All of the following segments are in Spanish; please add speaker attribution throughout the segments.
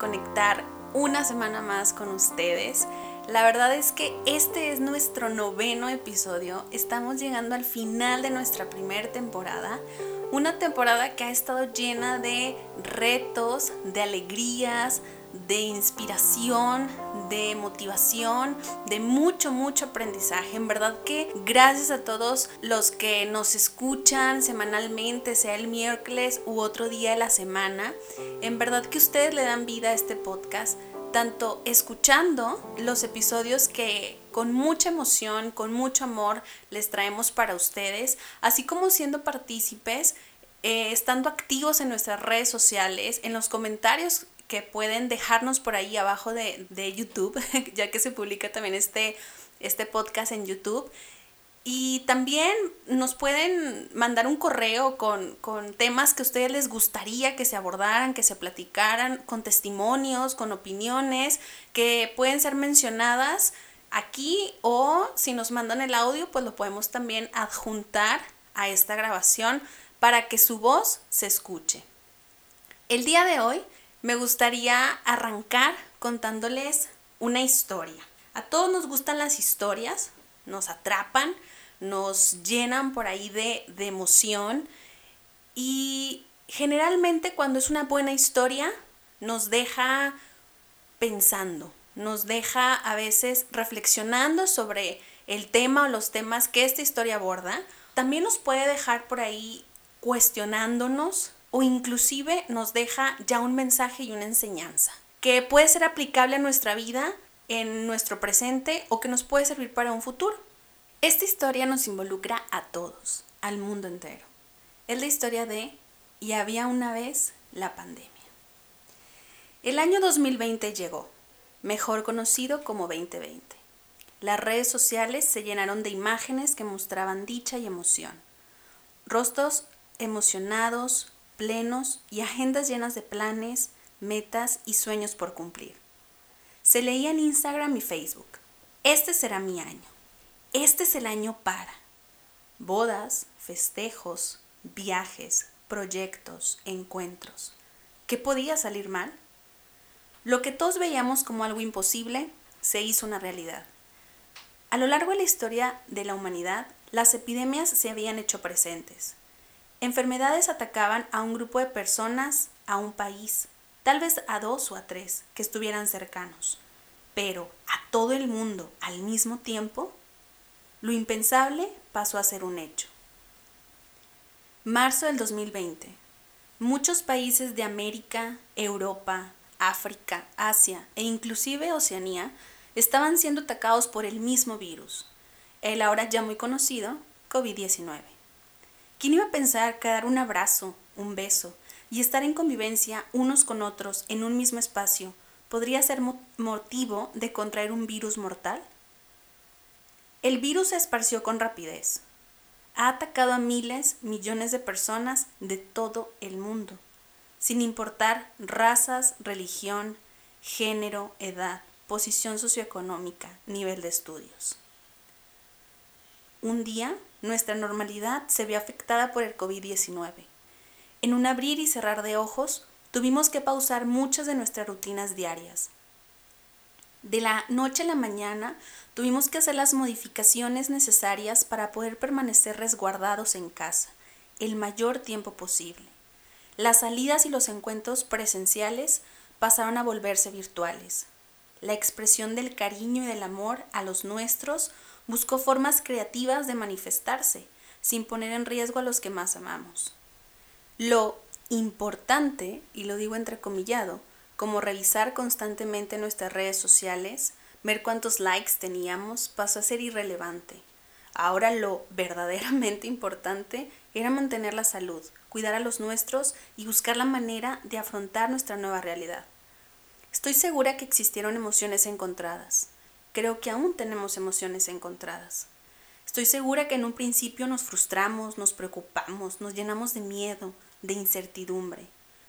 Speaker 1: conectar una semana más con ustedes. La verdad es que este es nuestro noveno episodio. Estamos llegando al final de nuestra primera temporada. Una temporada que ha estado llena de retos, de alegrías, de inspiración, de motivación, de mucho, mucho aprendizaje. En verdad que gracias a todos los que nos escuchan semanalmente, sea el miércoles u otro día de la semana. En verdad que ustedes le dan vida a este podcast tanto escuchando los episodios que con mucha emoción, con mucho amor les traemos para ustedes, así como siendo partícipes, eh, estando activos en nuestras redes sociales, en los comentarios que pueden dejarnos por ahí abajo de, de YouTube, ya que se publica también este, este podcast en YouTube. Y también nos pueden mandar un correo con, temas que a ustedes les gustaría que se abordaran, que se platicaran, con testimonios, con opiniones, que pueden ser mencionadas aquí o si nos mandan el audio, pues lo podemos también adjuntar a esta grabación para que su voz se escuche. El día de hoy me gustaría arrancar contándoles una historia. A todos nos gustan las historias, nos atrapan, nos llenan por ahí de, de emoción y generalmente cuando es una buena historia nos deja pensando, nos deja a veces reflexionando sobre el tema o los temas que esta historia aborda. También nos puede dejar por ahí cuestionándonos o inclusive nos deja ya un mensaje y una enseñanza que puede ser aplicable a nuestra vida, en nuestro presente o que nos puede servir para un futuro. Esta historia nos involucra a todos, al mundo entero. Es la historia de Y había una vez la pandemia. El año 2020 llegó, mejor conocido como 2020. Las redes sociales se llenaron de imágenes que mostraban dicha y emoción. Rostros emocionados, plenos y agendas llenas de planes, metas y sueños por cumplir. Se leía en Instagram y Facebook. Este será mi año. Este es el año para bodas, festejos, viajes, proyectos, encuentros. ¿Qué podía salir mal? Lo que todos veíamos como algo imposible se hizo una realidad. A lo largo de la historia de la humanidad, las epidemias se habían hecho presentes. Enfermedades atacaban a un grupo de personas, a un país, tal vez a dos o a tres que estuvieran cercanos, pero a todo el mundo al mismo tiempo lo impensable pasó a ser un hecho. Marzo del 2020. Muchos países de América, Europa, África, Asia e inclusive Oceanía estaban siendo atacados por el mismo virus, el ahora ya muy conocido COVID-19. ¿Quién iba a pensar que dar un abrazo, un beso y estar en convivencia unos con otros en un mismo espacio podría ser motivo de contraer un virus mortal? El virus se esparció con rapidez. Ha atacado a miles, millones de personas de todo el mundo, sin importar razas, religión, género, edad, posición socioeconómica, nivel de estudios. Un día, nuestra normalidad se vio afectada por el COVID-19. En un abrir y cerrar de ojos, tuvimos que pausar muchas de nuestras rutinas diarias, de la noche a la mañana tuvimos que hacer las modificaciones necesarias para poder permanecer resguardados en casa el mayor tiempo posible. Las salidas y los encuentros presenciales pasaron a volverse virtuales. La expresión del cariño y del amor a los nuestros buscó formas creativas de manifestarse, sin poner en riesgo a los que más amamos. Lo importante, y lo digo entrecomillado, como revisar constantemente nuestras redes sociales, ver cuántos likes teníamos, pasó a ser irrelevante. Ahora lo verdaderamente importante era mantener la salud, cuidar a los nuestros y buscar la manera de afrontar nuestra nueva realidad. Estoy segura que existieron emociones encontradas. Creo que aún tenemos emociones encontradas. Estoy segura que en un principio nos frustramos, nos preocupamos, nos llenamos de miedo, de incertidumbre.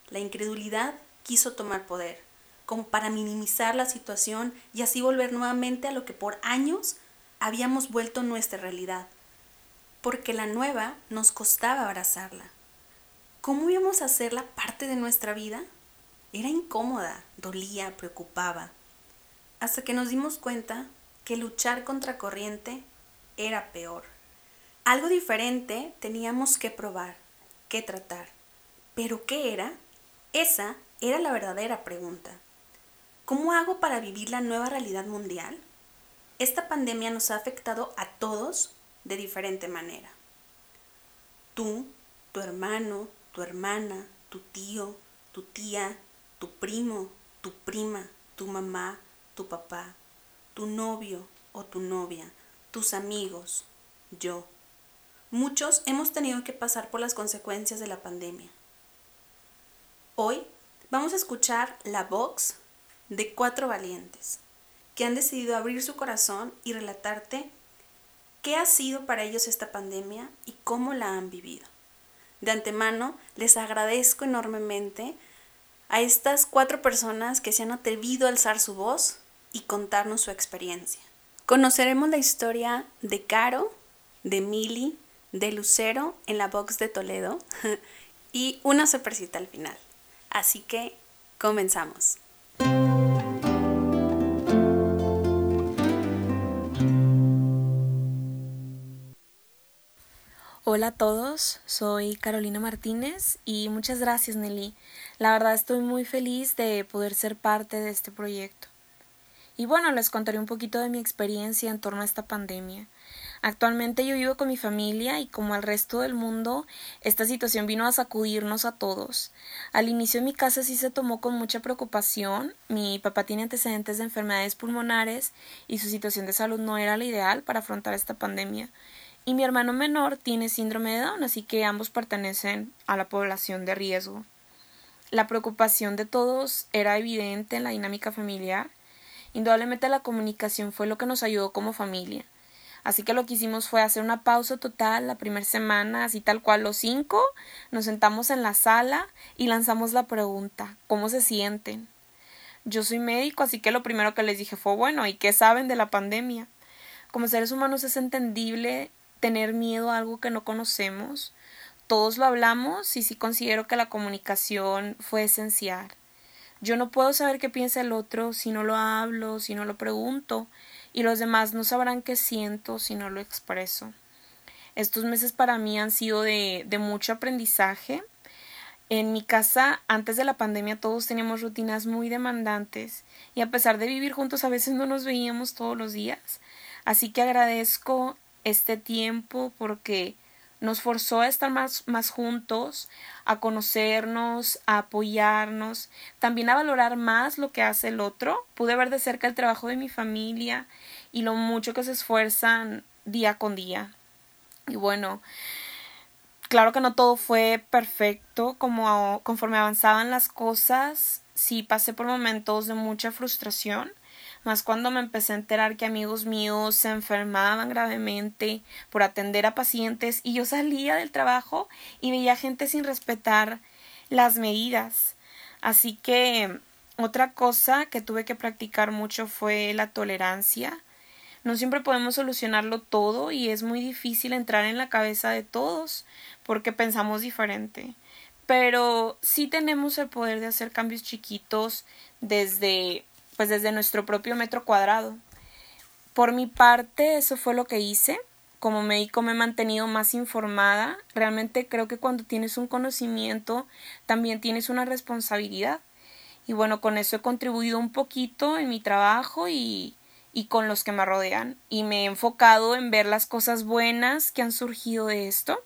Speaker 1: La incredulidad quiso tomar poder, como para minimizar la situación y así volver nuevamente a lo que por años habíamos vuelto nuestra realidad, porque la nueva nos costaba abrazarla. ¿Cómo íbamos a hacerla parte de nuestra vida? Era incómoda, dolía, preocupaba, hasta que nos dimos cuenta que luchar contra corriente era peor. Algo diferente teníamos que probar, que tratar. ¿Pero qué era? Esa era la verdadera pregunta. ¿Cómo hago para vivir la nueva realidad mundial? Esta pandemia nos ha afectado a todos de diferente manera. Tú, tu hermano, tu hermana, tu tío, tu tía, tu primo, tu prima, tu mamá, tu papá, tu novio o tu novia, tus amigos, yo. Muchos hemos tenido que pasar por las consecuencias de la pandemia. Hoy vamos a escuchar la voz de cuatro valientes que han decidido abrir su corazón y relatarte qué ha sido para ellos esta pandemia y cómo la han vivido. De antemano, les agradezco enormemente a estas cuatro personas que se han atrevido a alzar su voz y contarnos su experiencia. Conoceremos la historia de Caro, de Mili, de Lucero en la box de Toledo y una sorpresita al final. Así que comenzamos.
Speaker 2: Hola a todos, soy Carolina Martínez y muchas gracias Nelly. La verdad estoy muy feliz de poder ser parte de este proyecto. Y bueno, les contaré un poquito de mi experiencia en torno a esta pandemia. Actualmente yo vivo con mi familia y como al resto del mundo, esta situación vino a sacudirnos a todos. Al inicio en mi casa sí se tomó con mucha preocupación. Mi papá tiene antecedentes de enfermedades pulmonares y su situación de salud no era la ideal para afrontar esta pandemia. Y mi hermano menor tiene síndrome de Down, así que ambos pertenecen a la población de riesgo. La preocupación de todos era evidente en la dinámica familiar. Indudablemente la comunicación fue lo que nos ayudó como familia. Así que lo que hicimos fue hacer una pausa total la primera semana, así tal cual los cinco, nos sentamos en la sala y lanzamos la pregunta ¿cómo se sienten? Yo soy médico, así que lo primero que les dije fue bueno, ¿y qué saben de la pandemia? Como seres humanos es entendible tener miedo a algo que no conocemos. Todos lo hablamos y sí considero que la comunicación fue esencial. Yo no puedo saber qué piensa el otro si no lo hablo, si no lo pregunto, y los demás no sabrán qué siento si no lo expreso. Estos meses para mí han sido de, de mucho aprendizaje. En mi casa, antes de la pandemia, todos teníamos rutinas muy demandantes y a pesar de vivir juntos, a veces no nos veíamos todos los días. Así que agradezco este tiempo porque nos forzó a estar más, más juntos, a conocernos, a apoyarnos, también a valorar más lo que hace el otro. Pude ver de cerca el trabajo de mi familia y lo mucho que se esfuerzan día con día. Y bueno, claro que no todo fue perfecto, como conforme avanzaban las cosas, sí pasé por momentos de mucha frustración más cuando me empecé a enterar que amigos míos se enfermaban gravemente por atender a pacientes y yo salía del trabajo y veía gente sin respetar las medidas. Así que otra cosa que tuve que practicar mucho fue la tolerancia. No siempre podemos solucionarlo todo y es muy difícil entrar en la cabeza de todos porque pensamos diferente. Pero sí tenemos el poder de hacer cambios chiquitos desde pues desde nuestro propio metro cuadrado. Por mi parte, eso fue lo que hice. Como médico me he mantenido más informada. Realmente creo que cuando tienes un conocimiento, también tienes una responsabilidad. Y bueno, con eso he contribuido un poquito en mi trabajo y, y con los que me rodean. Y me he enfocado en ver las cosas buenas que han surgido de esto.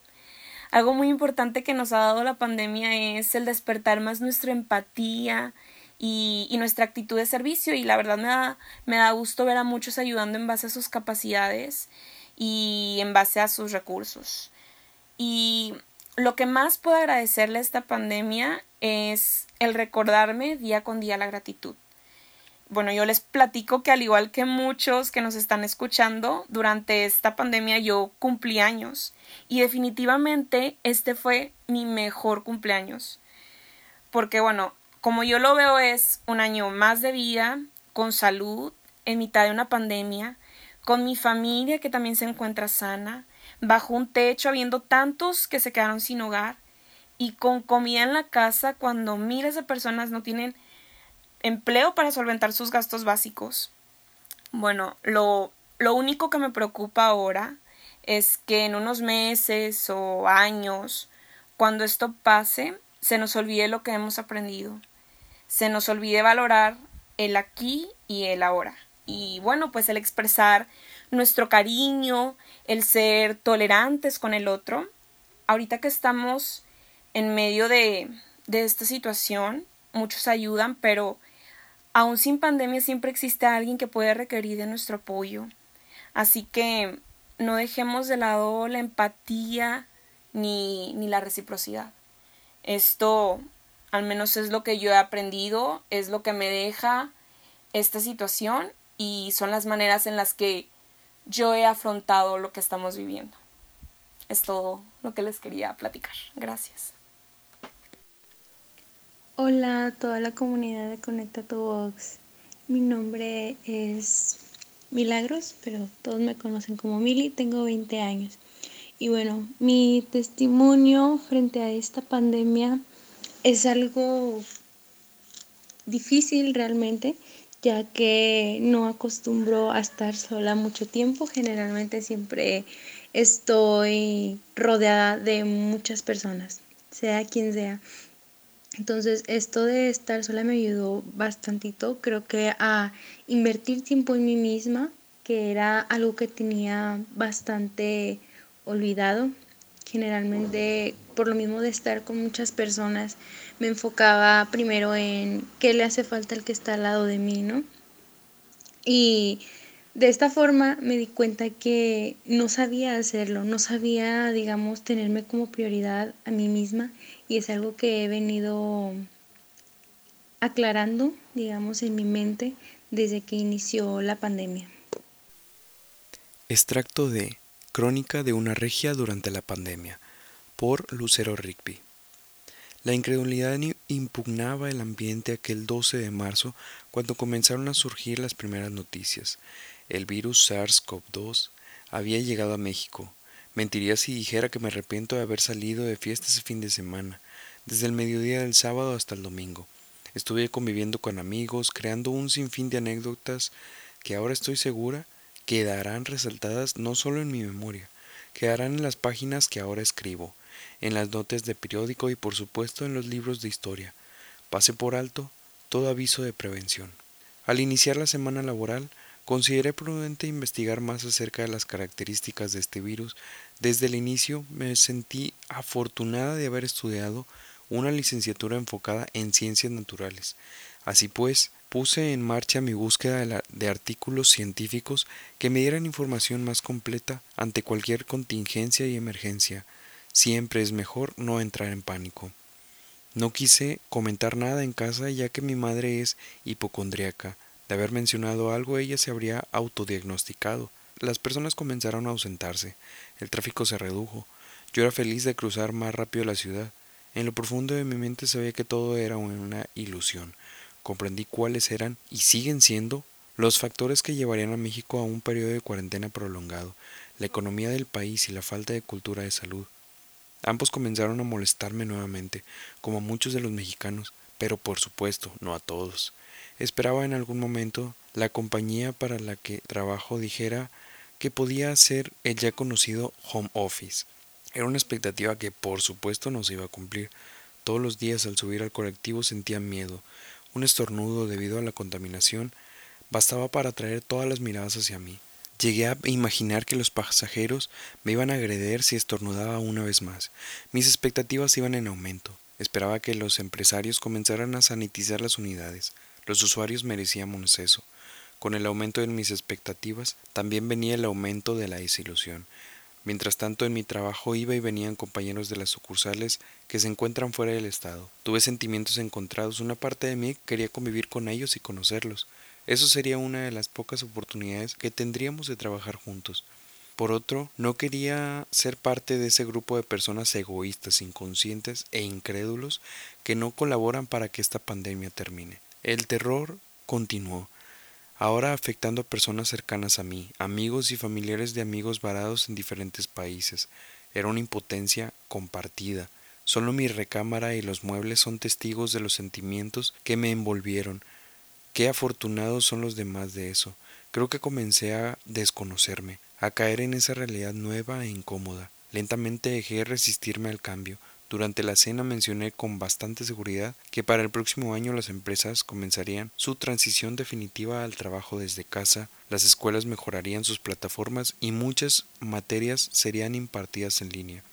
Speaker 2: Algo muy importante que nos ha dado la pandemia es el despertar más nuestra empatía, y, nuestra actitud de servicio y la verdad me da, me da gusto ver a muchos ayudando en base a sus capacidades y en base a sus recursos. Y lo que más puedo agradecerle a esta pandemia es el recordarme día con día la gratitud. Bueno, yo les platico que al igual que muchos que nos están escuchando, durante esta pandemia yo cumplí años y definitivamente este fue mi mejor cumpleaños. Porque bueno, como yo lo veo es un año más de vida, con salud, en mitad de una pandemia, con mi familia que también se encuentra sana, bajo un techo habiendo tantos que se quedaron sin hogar, y con comida en la casa cuando miles de personas no tienen empleo para solventar sus gastos básicos. Bueno, lo, lo único que me preocupa ahora es que en unos meses o años, cuando esto pase, se nos olvide lo que hemos aprendido. Se nos olvide valorar el aquí y el ahora. Y bueno, pues el expresar nuestro cariño, el ser tolerantes con el otro. Ahorita que estamos en medio de, de esta situación, muchos ayudan, pero aún sin pandemia siempre existe alguien que puede requerir de nuestro apoyo. Así que no dejemos de lado la empatía ni, ni la reciprocidad. Esto al menos es lo que yo he aprendido, es lo que me deja esta situación y son las maneras en las que yo he afrontado lo que estamos viviendo. Es todo lo que les quería platicar. Gracias.
Speaker 3: Hola a toda la comunidad de Conecta tu Box. Mi nombre es Milagros, pero todos me conocen como Mili, tengo 20 años. Y bueno, mi testimonio frente a esta pandemia es algo difícil realmente, ya que no acostumbro a estar sola mucho tiempo. Generalmente siempre estoy rodeada de muchas personas, sea quien sea. Entonces, esto de estar sola me ayudó bastantito, creo que a invertir tiempo en mí misma, que era algo que tenía bastante olvidado. Generalmente, por lo mismo de estar con muchas personas, me enfocaba primero en qué le hace falta al que está al lado de mí, ¿no? Y de esta forma me di cuenta que no sabía hacerlo, no sabía, digamos, tenerme como prioridad a mí misma y es algo que he venido aclarando, digamos, en mi mente desde que inició la pandemia.
Speaker 4: Extracto de Crónica de una regia durante la pandemia por Lucero Rigby. La incredulidad impugnaba el ambiente aquel 12 de marzo cuando comenzaron a surgir las primeras noticias. El virus SARS-CoV-2 había llegado a México. Mentiría si dijera que me arrepiento de haber salido de fiesta ese fin de semana, desde el mediodía del sábado hasta el domingo. Estuve conviviendo con amigos, creando un sinfín de anécdotas que ahora estoy segura quedarán resaltadas no solo en mi memoria, quedarán en las páginas que ahora escribo, en las notas de periódico y por supuesto en los libros de historia. Pase por alto todo aviso de prevención. Al iniciar la semana laboral, Consideré prudente investigar más acerca de las características de este virus. Desde el inicio me sentí afortunada de haber estudiado una licenciatura enfocada en ciencias naturales. Así pues, puse en marcha mi búsqueda de, artículos científicos que me dieran información más completa ante cualquier contingencia y emergencia. Siempre es mejor no entrar en pánico. No quise comentar nada en casa ya que mi madre es hipocondriaca de haber mencionado algo, ella se habría autodiagnosticado. Las personas comenzaron a ausentarse, el tráfico se redujo. Yo era feliz de cruzar más rápido la ciudad. En lo profundo de mi mente sabía que todo era una ilusión. Comprendí cuáles eran y siguen siendo los factores que llevarían a México a un periodo de cuarentena prolongado, la economía del país y la falta de cultura de salud. Ambos comenzaron a molestarme nuevamente, como a muchos de los mexicanos, pero por supuesto no a todos. Esperaba en algún momento la compañía para la que trabajo dijera que podía hacer el ya conocido home office. Era una expectativa que por supuesto no se iba a cumplir. Todos los días al subir al colectivo sentía miedo. Un estornudo debido a la contaminación bastaba para atraer todas las miradas hacia mí. Llegué a imaginar que los pasajeros me iban a agreder si estornudaba una vez más. Mis expectativas iban en aumento. Esperaba que los empresarios comenzaran a sanitizar las unidades. Los usuarios merecíamos eso. Con el aumento de mis expectativas, también venía el aumento de la desilusión. Mientras tanto, en mi trabajo iba y venían compañeros de las sucursales que se encuentran fuera del estado. Tuve sentimientos encontrados. Una parte de mí quería convivir con ellos y conocerlos. Eso sería una de las pocas oportunidades que tendríamos de trabajar juntos. Por otro, no quería ser parte de ese grupo de personas egoístas, inconscientes e incrédulos que no colaboran para que esta pandemia termine. El terror continuó, ahora afectando a personas cercanas a mí, amigos y familiares de amigos varados en diferentes países. Era una impotencia compartida. Solo mi recámara y los muebles son testigos de los sentimientos que me envolvieron. Qué afortunados son los demás de eso. Creo que comencé a desconocerme, a caer en esa realidad nueva e incómoda. Lentamente dejé de resistirme al cambio. Durante la cena mencioné con bastante seguridad que para el próximo año las empresas comenzarían su transición definitiva al trabajo desde casa, las escuelas mejorarían sus plataformas y muchas materias serían impartidas en línea,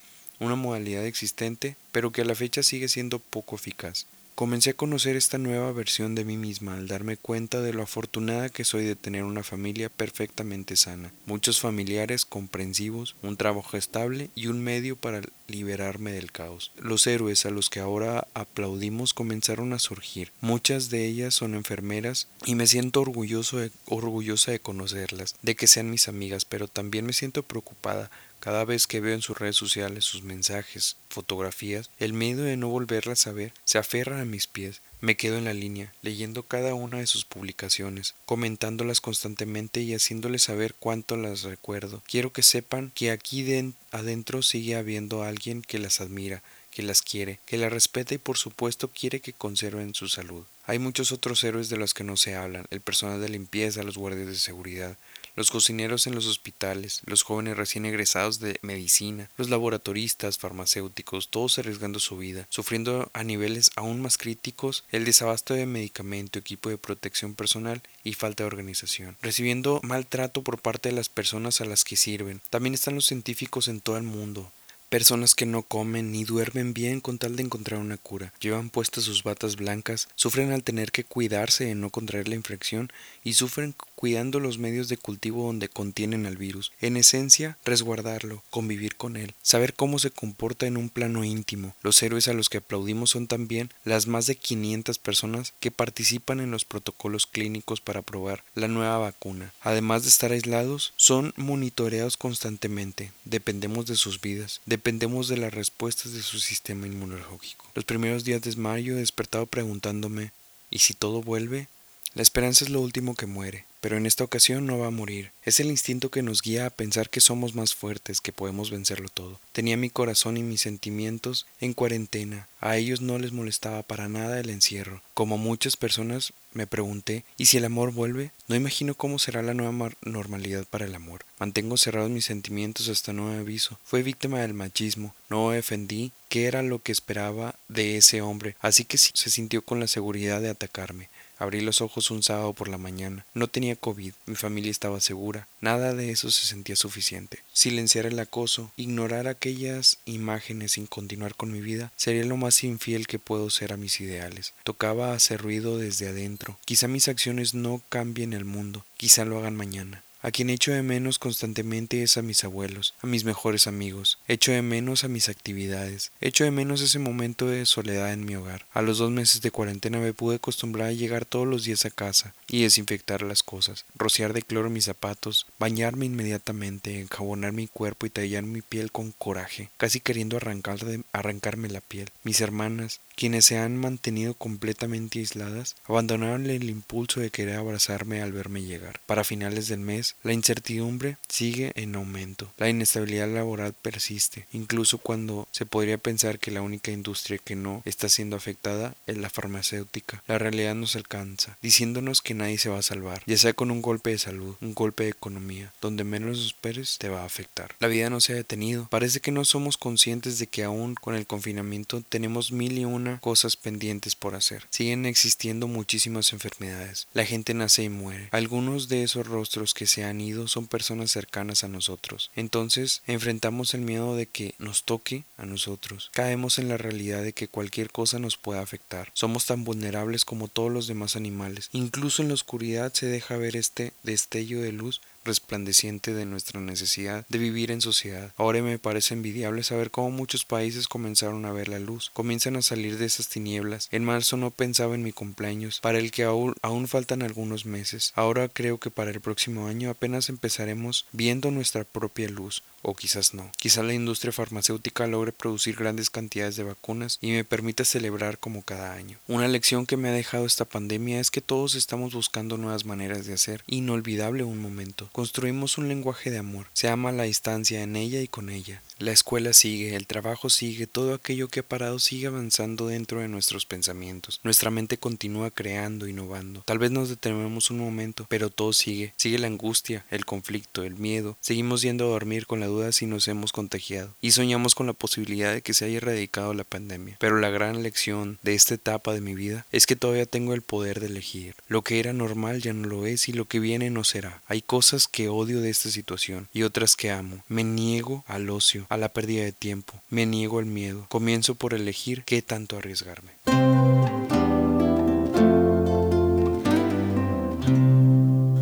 Speaker 4: una modalidad existente pero que a la fecha sigue siendo poco eficaz. Comencé a conocer esta nueva versión de mí misma al darme cuenta de lo afortunada que soy de tener una familia perfectamente sana, muchos familiares comprensivos, un trabajo estable y un medio para liberarme del caos. Los héroes a los que ahora aplaudimos comenzaron a surgir. Muchas de ellas son enfermeras y me siento orgulloso orgullosa de conocerlas, de que sean mis amigas, pero también me siento preocupada cada vez que veo en sus redes sociales sus mensajes, fotografías, el miedo de no volverlas a ver se aferra a mis pies. Me quedo en la línea, leyendo cada una de sus publicaciones, comentándolas constantemente y haciéndoles saber cuánto las recuerdo. Quiero que sepan que aquí adentro sigue habiendo alguien que las admira, que las quiere, que las respeta y por supuesto quiere que conserven su salud. Hay muchos otros héroes de los que no se hablan, el personal de limpieza, los guardias de seguridad, los cocineros en los hospitales, los jóvenes recién egresados de medicina, los laboratoristas, farmacéuticos, todos arriesgando su vida, sufriendo a niveles aún más críticos el desabasto de medicamento, equipo de protección personal y falta de organización, recibiendo maltrato por parte de las personas a las que sirven. También están los científicos en todo el mundo, Personas que no comen ni duermen bien con tal de encontrar una cura. Llevan puestas sus batas blancas, sufren al tener que cuidarse de no contraer la infección y sufren cuidando los medios de cultivo donde contienen al virus. En esencia, resguardarlo, convivir con él, saber cómo se comporta en un plano íntimo. Los héroes a los que aplaudimos son también las más de 500 personas que participan en los protocolos clínicos para probar la nueva vacuna. Además de estar aislados, son monitoreados constantemente. Dependemos de sus vidas, dependemos de las respuestas de su sistema inmunológico. Los primeros días de mayo he despertado preguntándome ¿y si todo vuelve? La esperanza es lo último que muere pero en esta ocasión no va a morir. Es el instinto que nos guía a pensar que somos más fuertes, que podemos vencerlo todo. Tenía mi corazón y mis sentimientos en cuarentena. A ellos no les molestaba para nada el encierro. Como muchas personas me pregunté, ¿y si el amor vuelve? No imagino cómo será la nueva normalidad para el amor. Mantengo cerrados mis sentimientos hasta nuevo aviso. Fue víctima del machismo. No defendí qué era lo que esperaba de ese hombre, así que se sintió con la seguridad de atacarme. Abrí los ojos un sábado por la mañana. No tenía COVID, mi familia estaba segura. Nada de eso se sentía suficiente. Silenciar el acoso, ignorar aquellas imágenes sin continuar con mi vida, sería lo más infiel que puedo ser a mis ideales. Tocaba hacer ruido desde adentro. Quizá mis acciones no cambien el mundo, quizá lo hagan mañana. A quien echo de menos constantemente es a mis abuelos, a mis mejores amigos. Echo de menos a mis actividades. Echo de menos ese momento de soledad en mi hogar. A los dos meses de cuarentena me pude acostumbrar a llegar todos los días a casa y desinfectar las cosas, rociar de cloro mis zapatos, bañarme inmediatamente, enjabonar mi cuerpo y tallar mi piel con coraje, casi queriendo arrancar arrancarme la piel. Mis hermanas, quienes se han mantenido completamente aisladas, abandonaron el impulso de querer abrazarme al verme llegar. Para finales del mes la incertidumbre sigue en aumento. La inestabilidad laboral persiste, incluso cuando se podría pensar que la única industria que no está siendo afectada es la farmacéutica. La realidad nos alcanza, diciéndonos que nadie se va a salvar, ya sea con un golpe de salud, un golpe de economía, donde menos esperes te va a afectar. La vida no se ha detenido. Parece que no somos conscientes de que aún con el confinamiento tenemos mil y una cosas pendientes por hacer. Siguen existiendo muchísimas enfermedades. La gente nace y muere. Algunos de esos rostros que se han ido son personas cercanas a nosotros. Entonces enfrentamos el miedo de que nos toque a nosotros. Caemos en la realidad de que cualquier cosa nos pueda afectar. Somos tan vulnerables como todos los demás animales. Incluso en la oscuridad se deja ver este destello de luz resplandeciente de nuestra necesidad de vivir en sociedad. Ahora me parece envidiable saber cómo muchos países comenzaron a ver la luz, comienzan a salir de esas tinieblas. En marzo no pensaba en mi cumpleaños, para el que aún, aún faltan algunos meses. Ahora creo que para el próximo año apenas empezaremos viendo nuestra propia luz, o quizás no. Quizá la industria farmacéutica logre producir grandes cantidades de vacunas y me permita celebrar como cada año. Una lección que me ha dejado esta pandemia es que todos estamos buscando nuevas maneras de hacer. Inolvidable un momento. Construimos un lenguaje de amor. Se ama la distancia en ella y con ella. La escuela sigue, el trabajo sigue, todo aquello que ha parado sigue avanzando dentro de nuestros pensamientos. Nuestra mente continúa creando, innovando. Tal vez nos detenemos un momento, pero todo sigue. Sigue la angustia, el conflicto, el miedo. Seguimos yendo a dormir con la duda si nos hemos contagiado. Y soñamos con la posibilidad de que se haya erradicado la pandemia. Pero la gran lección de esta etapa de mi vida es que todavía tengo el poder de elegir. Lo que era normal ya no lo es y lo que viene no será. Hay cosas que odio de esta situación y otras que amo. Me niego al ocio, a la pérdida de tiempo. Me niego al miedo. Comienzo por elegir qué tanto arriesgarme.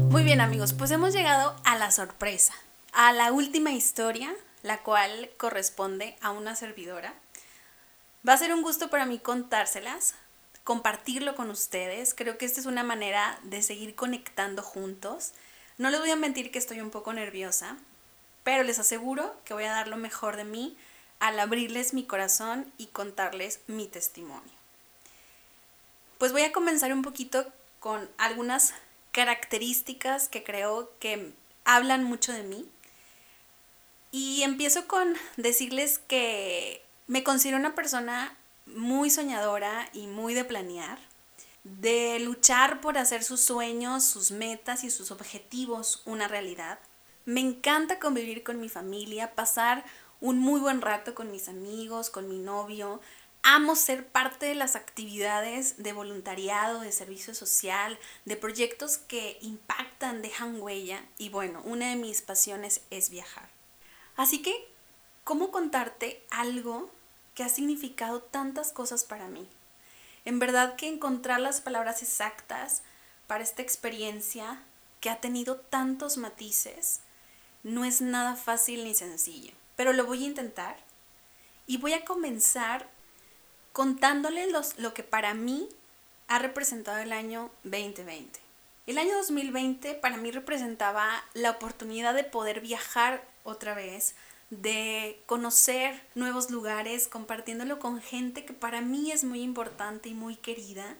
Speaker 1: Muy bien amigos, pues hemos llegado a la sorpresa, a la última historia, la cual corresponde a una servidora. Va a ser un gusto para mí contárselas, compartirlo con ustedes. Creo que esta es una manera de seguir conectando juntos. No les voy a mentir que estoy un poco nerviosa, pero les aseguro que voy a dar lo mejor de mí al abrirles mi corazón y contarles mi testimonio. Pues voy a comenzar un poquito con algunas características que creo que hablan mucho de mí. Y empiezo con decirles que me considero una persona muy soñadora y muy de planear, de luchar por hacer sus sueños, sus metas y sus objetivos una realidad. Me encanta convivir con mi familia, pasar un muy buen rato con mis amigos, con mi novio. Amo ser parte de las actividades de voluntariado, de servicio social, de proyectos que impactan, dejan huella y bueno, una de mis pasiones es viajar. Así que, ¿cómo contarte algo que ha significado tantas cosas para mí? En verdad que encontrar las palabras exactas para esta experiencia que ha tenido tantos matices no es nada fácil ni sencillo, pero lo voy a intentar y voy a comenzar contándoles lo que para mí ha representado el año 2020. El año 2020 para mí representaba la oportunidad de poder viajar otra vez, de conocer nuevos lugares, compartiéndolo con gente que para mí es muy importante y muy querida.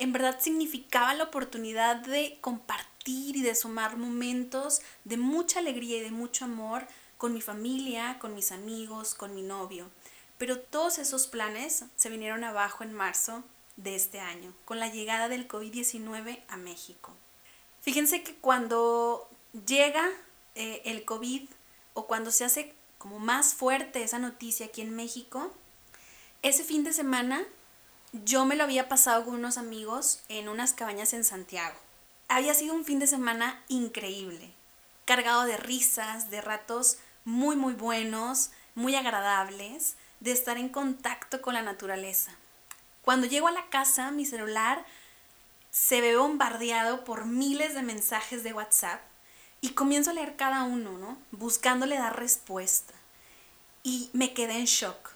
Speaker 1: En verdad significaba la oportunidad de compartir y de sumar momentos de mucha alegría y de mucho amor con mi familia, con mis amigos, con mi novio. Pero todos esos planes se vinieron abajo en marzo de este año, con la llegada del COVID-19 a México. Fíjense que cuando llega eh, el COVID o cuando se hace como más fuerte esa noticia aquí en México, ese fin de semana yo me lo había pasado con unos amigos en unas cabañas en Santiago. Había sido un fin de semana increíble, cargado de risas, de ratos muy muy buenos, muy agradables, de estar en contacto con la naturaleza. Cuando llego a la casa, mi celular se ve bombardeado por miles de mensajes de WhatsApp y comienzo a leer cada uno, ¿no? Buscándole dar respuesta. Y me quedé en shock.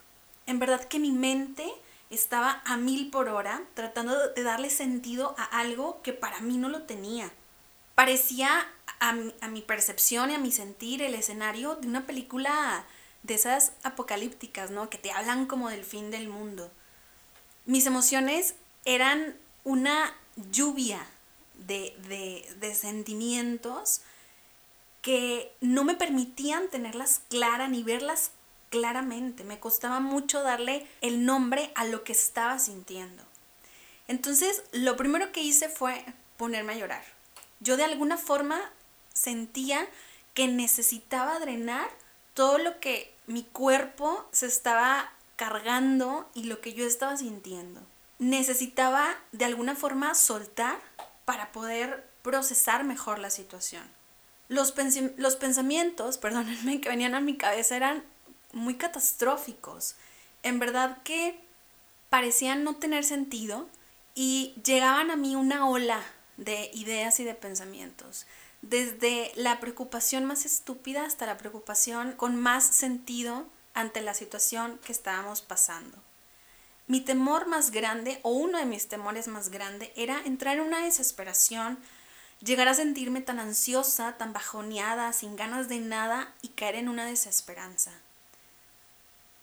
Speaker 1: En verdad que mi mente estaba a mil por hora tratando de darle sentido a algo que para mí no lo tenía. Parecía a mi, a mi percepción y a mi sentir el escenario de una película de esas apocalípticas, ¿no? Que te hablan como del fin del mundo. Mis emociones eran una lluvia de, de, de sentimientos que no me permitían tenerlas claras ni verlas claramente. Me costaba mucho darle el nombre a lo que estaba sintiendo. Entonces, lo primero que hice fue ponerme a llorar. Yo de alguna forma sentía que necesitaba drenar todo lo que mi cuerpo se estaba cargando y lo que yo estaba sintiendo. Necesitaba de alguna forma soltar para poder procesar mejor la situación. Los, los pensamientos, perdónenme, que venían a mi cabeza eran muy catastróficos. En verdad que parecían no tener sentido y llegaban a mí una ola de ideas y de pensamientos. Desde la preocupación más estúpida hasta la preocupación con más sentido ante la situación que estábamos pasando. Mi temor más grande, o uno de mis temores más grandes, era entrar en una desesperación llegar a sentirme tan ansiosa, tan bajoneada, sin ganas de nada y caer en una desesperanza.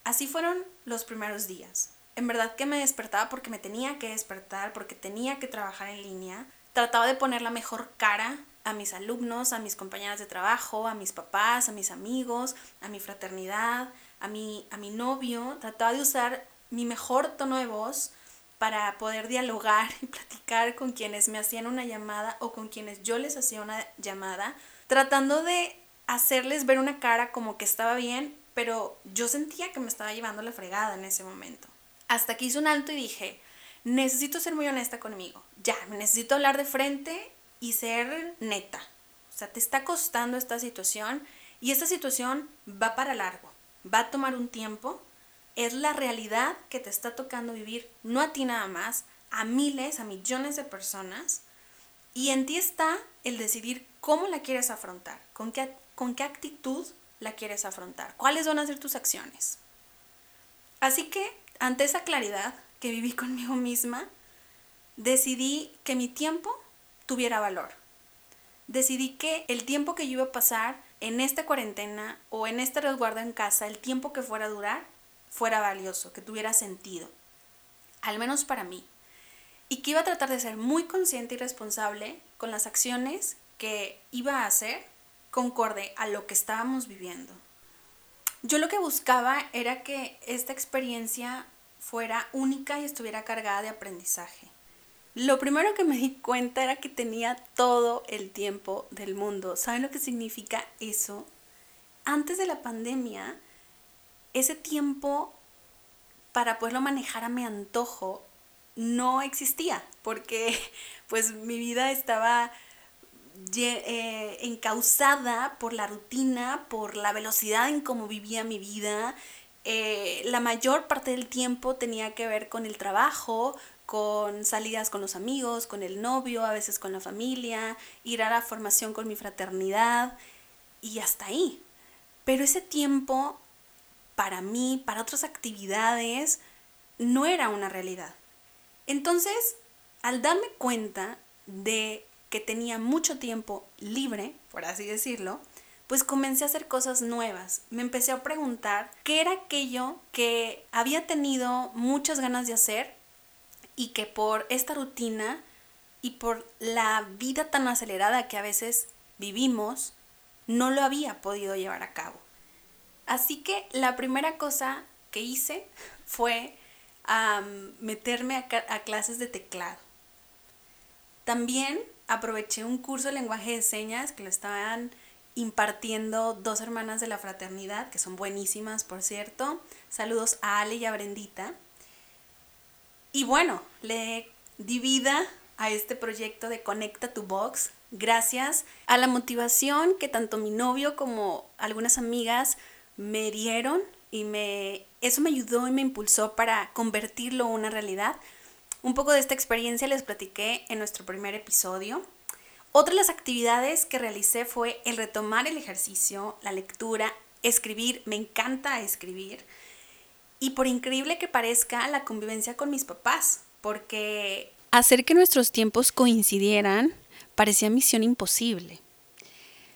Speaker 1: Así fueron los primeros días. En verdad que me despertaba porque me tenía que despertar, porque tenía que trabajar en línea. Trataba de poner la mejor cara a mis alumnos, a mis compañeras de trabajo, a mis papás, a mis amigos, a mi fraternidad, a mi, a mi novio. Trataba de usar mi mejor tono de voz para poder dialogar y platicar con quienes me hacían una llamada o con quienes yo les hacía una llamada, tratando de hacerles ver una cara como que estaba bien, pero yo sentía que me estaba llevando la fregada en ese momento. Hasta que hice un alto y dije, necesito ser muy honesta conmigo. Ya, necesito hablar de frente y ser neta. O sea, te está costando esta situación y esta situación va para largo, va a tomar un tiempo, es la realidad que te está tocando vivir, no a ti nada más, a miles, a millones de personas. Y en ti está el decidir cómo la quieres afrontar, con qué, con qué actitud la quieres afrontar, cuáles van a ser tus acciones. Así que, ante esa claridad que viví conmigo misma, decidí que mi tiempo tuviera valor. Decidí que el tiempo que yo iba a pasar en esta cuarentena o en este resguardo en casa, el tiempo que fuera a durar, fuera valioso, que tuviera sentido, al menos para mí, y que iba a tratar de ser muy consciente y responsable con las acciones que iba a hacer concorde a lo que estábamos viviendo. Yo lo que buscaba era que esta experiencia fuera única y estuviera cargada de aprendizaje. Lo primero que me di cuenta era que tenía todo el tiempo del mundo. ¿Saben lo que significa eso? Antes de la pandemia, ese tiempo para poderlo manejar a mi antojo no existía, porque pues mi vida estaba eh, encausada por la rutina, por la velocidad en cómo vivía mi vida. Eh, la mayor parte del tiempo tenía que ver con el trabajo, con salidas con los amigos, con el novio, a veces con la familia, ir a la formación con mi fraternidad y hasta ahí. Pero ese tiempo para mí, para otras actividades, no era una realidad. Entonces, al darme cuenta de que tenía mucho tiempo libre, por así decirlo, pues comencé a hacer cosas nuevas. Me empecé a preguntar qué era aquello que había tenido muchas ganas de hacer y que por esta rutina y por la vida tan acelerada que a veces vivimos, no lo había podido llevar a cabo. Así que la primera cosa que hice fue meterme a, a clases de teclado. También aproveché un curso de lenguaje de señas que lo estaban impartiendo dos hermanas de la fraternidad, que son buenísimas, por cierto. Saludos a Ale y a Brendita. Y bueno, le di vida a este proyecto de Conecta tu Box gracias a la motivación que tanto mi novio como algunas amigas me dieron y me eso me ayudó y me impulsó para convertirlo en una realidad. Un poco de esta experiencia les platiqué en nuestro primer episodio. Otra de las actividades que realicé fue el retomar el ejercicio, la lectura, escribir, me encanta escribir y por increíble que parezca, la convivencia con mis papás, porque hacer que nuestros tiempos coincidieran parecía misión imposible.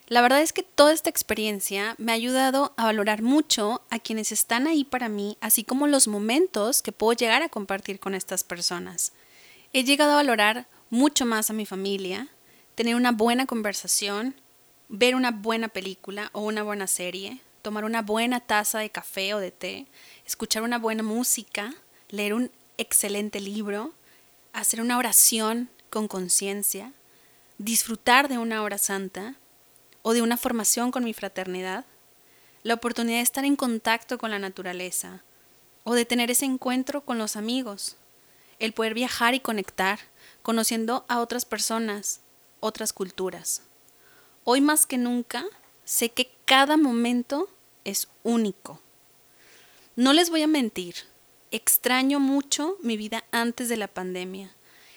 Speaker 1: La verdad es que toda esta experiencia me ha ayudado a valorar mucho a quienes están ahí para mí, así como los momentos que puedo llegar a compartir con estas personas. He llegado a valorar mucho más a mi familia, tener una buena conversación, ver una buena película o una buena serie, tomar una buena taza de café o de té, escuchar una buena música, leer un excelente libro, hacer una oración con conciencia, disfrutar de una hora santa o de una formación con mi fraternidad, la oportunidad de estar en contacto con la naturaleza o de tener ese encuentro con los amigos, el poder viajar y conectar, conociendo a otras personas, otras culturas. Hoy más que nunca sé que cada momento es único. No les voy a mentir, extraño mucho mi vida antes de la pandemia.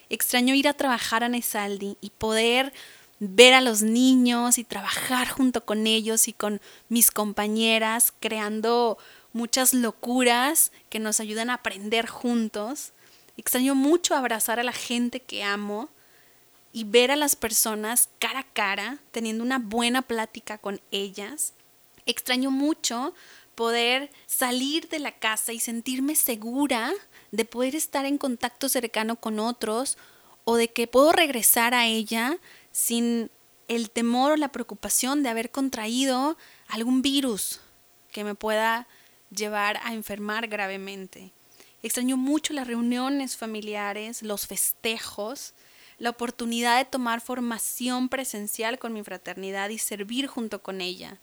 Speaker 1: Extraño ir a trabajar a Nesaldi y poder ver a los niños y trabajar junto con ellos y con mis compañeras, creando muchas locuras que nos ayudan a aprender juntos. Extraño mucho abrazar a la gente que amo y ver a las personas cara a cara, teniendo una buena plática con ellas Extraño mucho poder salir de la casa y sentirme segura de poder estar en contacto cercano con otros o de que puedo regresar a ella sin el temor o la preocupación de haber contraído algún virus que me pueda llevar a enfermar gravemente. Extraño mucho las reuniones familiares, los festejos, la oportunidad de tomar formación presencial con mi fraternidad y servir junto con ella.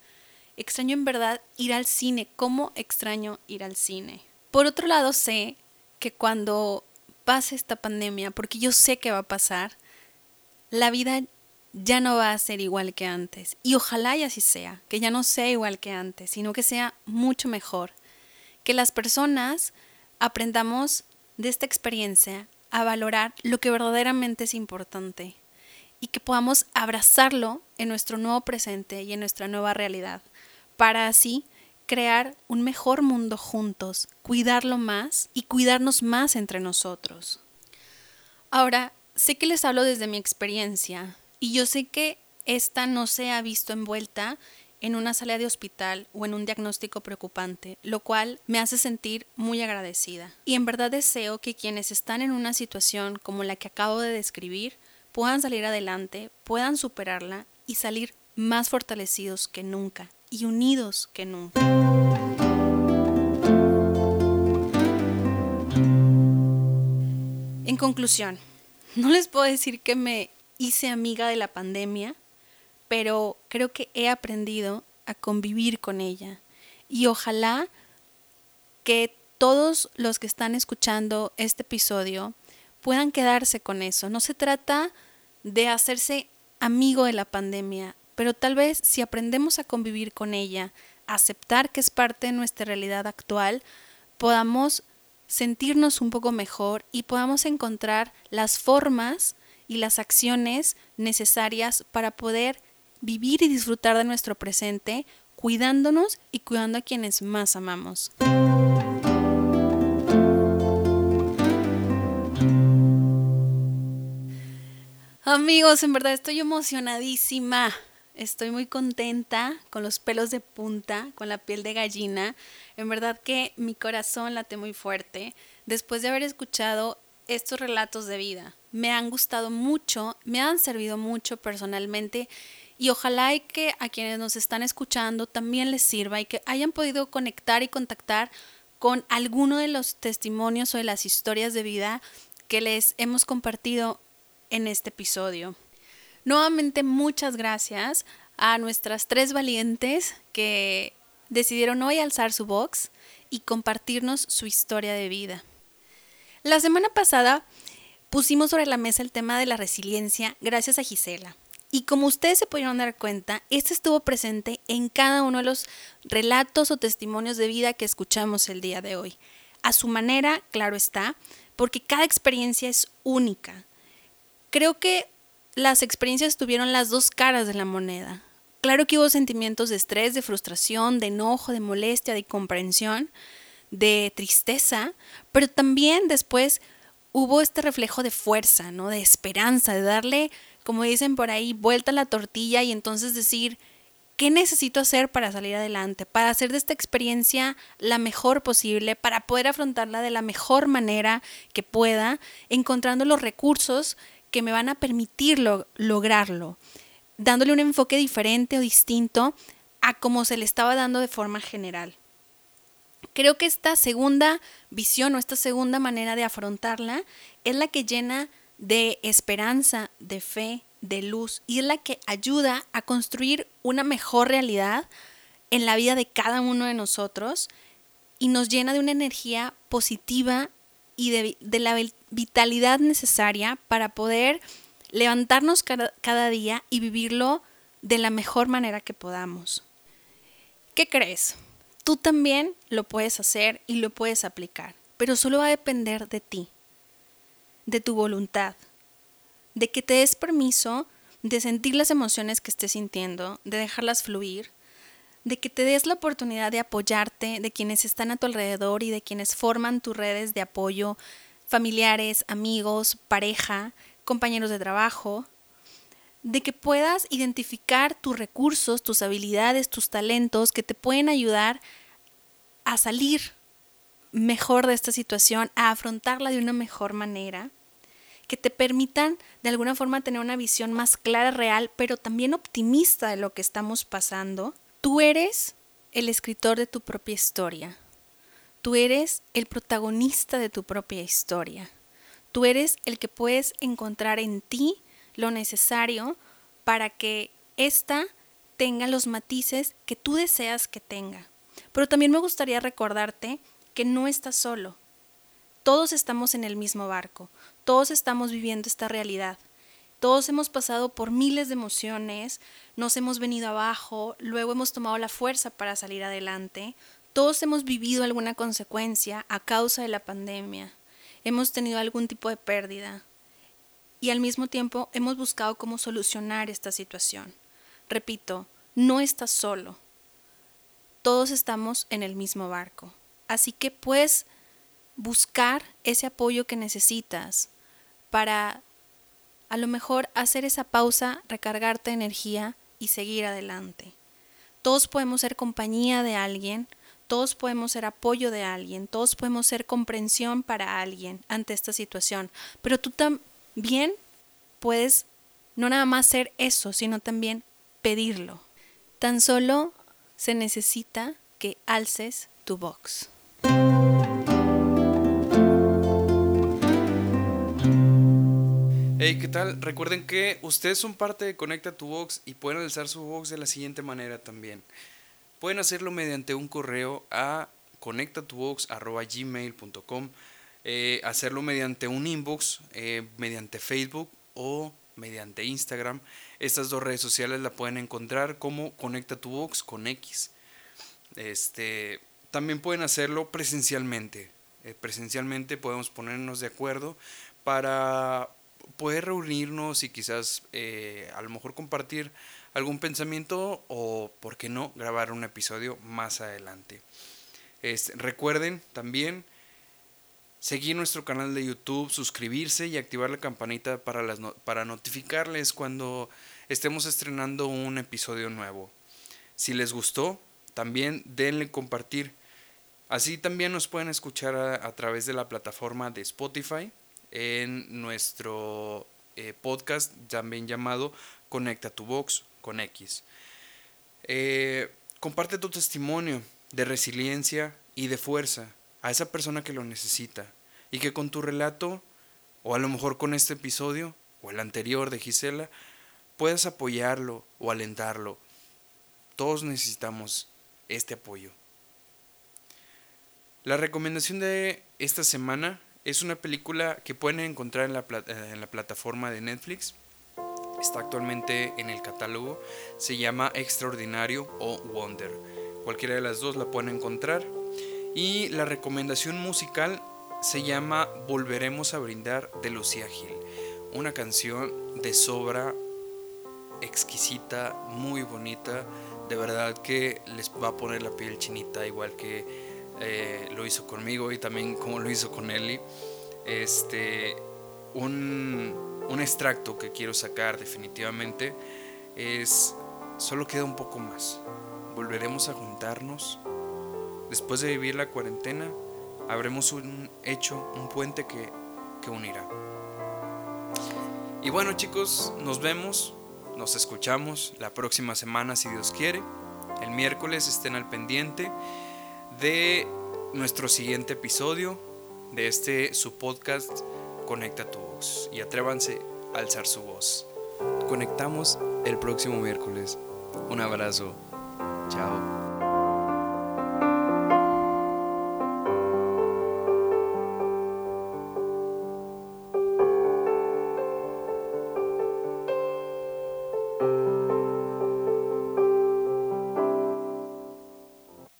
Speaker 1: Extraño en verdad ir al cine, ¿cómo extraño ir al cine? Por otro lado, sé que cuando pase esta pandemia, porque yo sé que va a pasar, la vida ya no va a ser igual que antes. Y ojalá y así sea, que ya no sea igual que antes, sino que sea mucho mejor. Que las personas aprendamos de esta experiencia a valorar lo que verdaderamente es importante y que podamos abrazarlo en nuestro nuevo presente y en nuestra nueva realidad, para así crear un mejor mundo juntos, cuidarlo más y cuidarnos más entre nosotros. Ahora, sé que les hablo desde mi experiencia y yo sé que esta no se ha visto envuelta en una sala de hospital o en un diagnóstico preocupante, lo cual me hace sentir muy agradecida. Y en verdad deseo que quienes están en una situación como la que acabo de describir puedan salir adelante, puedan superarla y salir más fortalecidos que nunca y unidos que nunca. En conclusión, no les puedo decir que me hice amiga de la pandemia, pero creo que he aprendido a convivir con ella. Y ojalá que todos los que están escuchando este episodio puedan quedarse con eso. No se trata de hacerse amigo de la pandemia, pero tal vez si aprendemos a convivir con ella, aceptar que es parte de nuestra realidad actual, podamos sentirnos un poco mejor y podamos encontrar las formas y las acciones necesarias para poder vivir y disfrutar de nuestro presente, cuidándonos y cuidando a quienes más amamos. Amigos, en verdad estoy emocionadísima. Estoy muy contenta, con los pelos de punta, con la piel de gallina. En verdad que mi corazón late muy fuerte después de haber escuchado estos relatos de vida. Me han gustado mucho, me han servido mucho personalmente y ojalá y que a quienes nos están escuchando también les sirva y que hayan podido conectar y contactar con alguno de los testimonios o de las historias de vida que les hemos compartido en este episodio. Nuevamente muchas gracias a nuestras tres valientes que decidieron hoy alzar su box y compartirnos su historia de vida. La semana pasada pusimos sobre la mesa el tema de la resiliencia gracias a Gisela. Y como ustedes se pudieron dar cuenta, este estuvo presente en cada uno de los relatos o testimonios de vida que escuchamos el día de hoy. A su manera, claro está, porque cada experiencia es única. Creo que las experiencias tuvieron las dos caras de la moneda. Claro que hubo sentimientos de estrés, de frustración, de enojo, de molestia, de comprensión, de tristeza, pero también después hubo este reflejo de fuerza, ¿no? De esperanza, de darle como dicen por ahí, vuelta a la tortilla y entonces decir, ¿qué necesito hacer para salir adelante? Para hacer de esta experiencia la mejor posible, para poder afrontarla de la mejor manera que pueda, encontrando los recursos que me van a permitir lograrlo, dándole un enfoque diferente o distinto a como se le estaba dando de forma general. Creo que esta segunda visión o esta segunda manera de afrontarla es la que llena de esperanza, de fe, de luz y es la que ayuda a construir una mejor realidad en la vida de cada uno de nosotros y nos llena de una energía positiva y de, la vitalidad necesaria para poder levantarnos cada, día y vivirlo de la mejor manera que podamos. ¿Qué crees? Tú también lo puedes hacer y lo puedes aplicar, pero solo va a depender de ti de tu voluntad, de que te des permiso de sentir las emociones que estés sintiendo, de dejarlas fluir, de que te des la oportunidad de apoyarte de quienes están a tu alrededor y de quienes forman tus redes de apoyo, familiares, amigos, pareja, compañeros de trabajo, de que puedas identificar tus recursos, tus habilidades, tus talentos que te pueden ayudar a salir mejor de esta situación, a afrontarla de una mejor manera que te permitan de alguna forma tener una visión más clara, real, pero también optimista de lo que estamos pasando. Tú eres el escritor de tu propia historia. Tú eres el protagonista de tu propia historia. Tú eres el que puedes encontrar en ti lo necesario para que ésta tenga los matices que tú deseas que tenga. Pero también me gustaría recordarte que no estás solo. Todos estamos en el mismo barco, todos estamos viviendo esta realidad. Todos hemos pasado por miles de emociones, nos hemos venido abajo, luego hemos tomado la fuerza para salir adelante. Todos hemos vivido alguna consecuencia a causa de la pandemia. Hemos tenido algún tipo de pérdida. Y al mismo tiempo hemos buscado cómo solucionar esta situación. Repito, no estás solo. Todos estamos en el mismo barco. Así que puedes buscar ese apoyo que necesitas para a lo mejor hacer esa pausa, recargarte energía y seguir adelante. Todos podemos ser compañía de alguien, todos podemos ser apoyo de alguien, todos podemos ser comprensión para alguien ante esta situación, pero tú también puedes no nada más ser eso, sino también pedirlo. Tan solo se necesita que alces tu box.
Speaker 4: Hey, ¿qué tal? Recuerden que ustedes son parte de Conecta tu Box y pueden alzar su box de la siguiente manera también. Pueden hacerlo mediante un correo a conectatubox.gmail.com eh, hacerlo mediante un inbox, eh, mediante Facebook o mediante Instagram. Estas dos redes sociales la pueden encontrar como Conecta tu Box con X. Este, también pueden hacerlo presencialmente. Eh, presencialmente podemos ponernos de acuerdo para poder reunirnos y quizás a lo mejor compartir algún pensamiento o, por qué no, grabar un episodio más adelante. recuerden también seguir nuestro canal de YouTube, suscribirse y activar la campanita para, para notificarles cuando estemos estrenando un episodio nuevo. Si les gustó, también denle compartir. Así también nos pueden escuchar a través de la plataforma de Spotify en nuestro eh, podcast también llamado Conecta tu Box con X. Eh, comparte tu testimonio de resiliencia y de fuerza a esa persona que lo necesita y que con tu relato o a lo mejor con este episodio o el anterior de Gisela puedas apoyarlo o alentarlo. Todos necesitamos este apoyo. La recomendación de esta semana es una película que pueden encontrar en la, eh, plataforma de Netflix. Está actualmente en el catálogo. Se llama Extraordinario o Wonder. Cualquiera de las dos la pueden encontrar. Y la recomendación musical se llama Volveremos a brindar de Lucía Gil. Una canción de sobra exquisita, muy bonita. De verdad que les va a poner la piel chinita igual que eh, lo hizo conmigo y también como lo hizo con Eli. Este, un, un extracto que quiero sacar definitivamente es, solo queda un poco más. Volveremos a juntarnos. Después de vivir la cuarentena, habremos un hecho, un puente que, que unirá. Y bueno chicos, nos vemos, nos escuchamos la próxima semana si Dios quiere. El miércoles estén al pendiente de nuestro siguiente episodio de este su podcast Conecta tu voz y atrévanse a alzar su voz. Conectamos el próximo miércoles. Un abrazo. Chao.